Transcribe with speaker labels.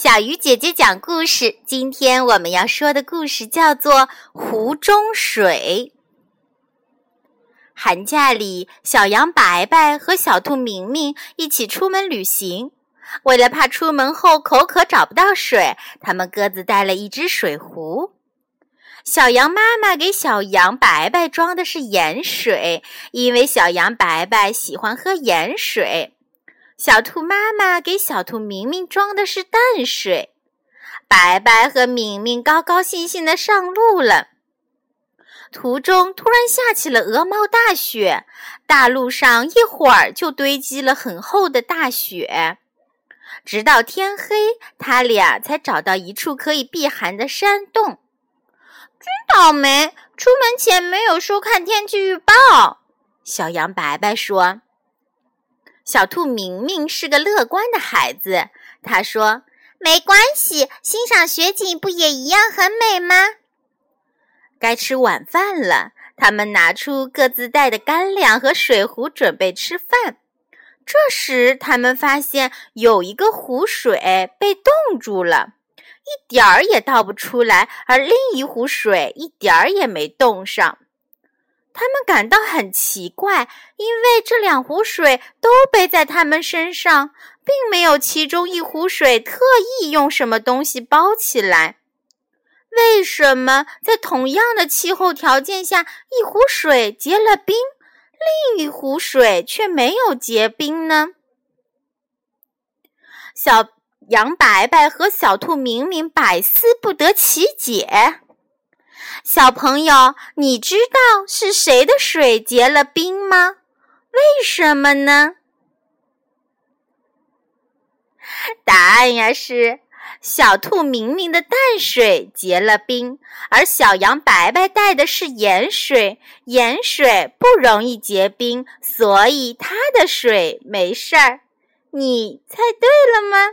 Speaker 1: 小鱼姐姐讲故事。今天我们要说的故事叫做《湖中水》。寒假里，小羊白白和小兔明明一起出门旅行。为了怕出门后口渴找不到水，他们各自带了一只水壶。小羊妈妈给小羊白白装的是盐水，因为小羊白白喜欢喝盐水。小兔妈妈给小兔明明装的是淡水，白白和明明高高兴兴地上路了。途中突然下起了鹅毛大雪，大路上一会儿就堆积了很厚的大雪，直到天黑，他俩才找到一处可以避寒的山洞。
Speaker 2: 真倒霉，出门前没有收看天气预报。
Speaker 1: 小羊白白说。小兔明明是个乐观的孩子，他说：“
Speaker 2: 没关系，欣赏雪景不也一样很美吗？”
Speaker 1: 该吃晚饭了，他们拿出各自带的干粮和水壶，准备吃饭。这时，他们发现有一个湖水被冻住了，一点儿也倒不出来，而另一壶水一点儿也没冻上。他们感到很奇怪，因为这两壶水都背在他们身上，并没有其中一壶水特意用什么东西包起来。为什么在同样的气候条件下，一壶水结了冰，另一壶水却没有结冰呢？小羊白白和小兔明明百思不得其解。小朋友，你知道是谁的水结了冰吗？为什么呢？答案呀是小兔明明的淡水结了冰，而小羊白白带的是盐水，盐水不容易结冰，所以它的水没事儿。你猜对了吗？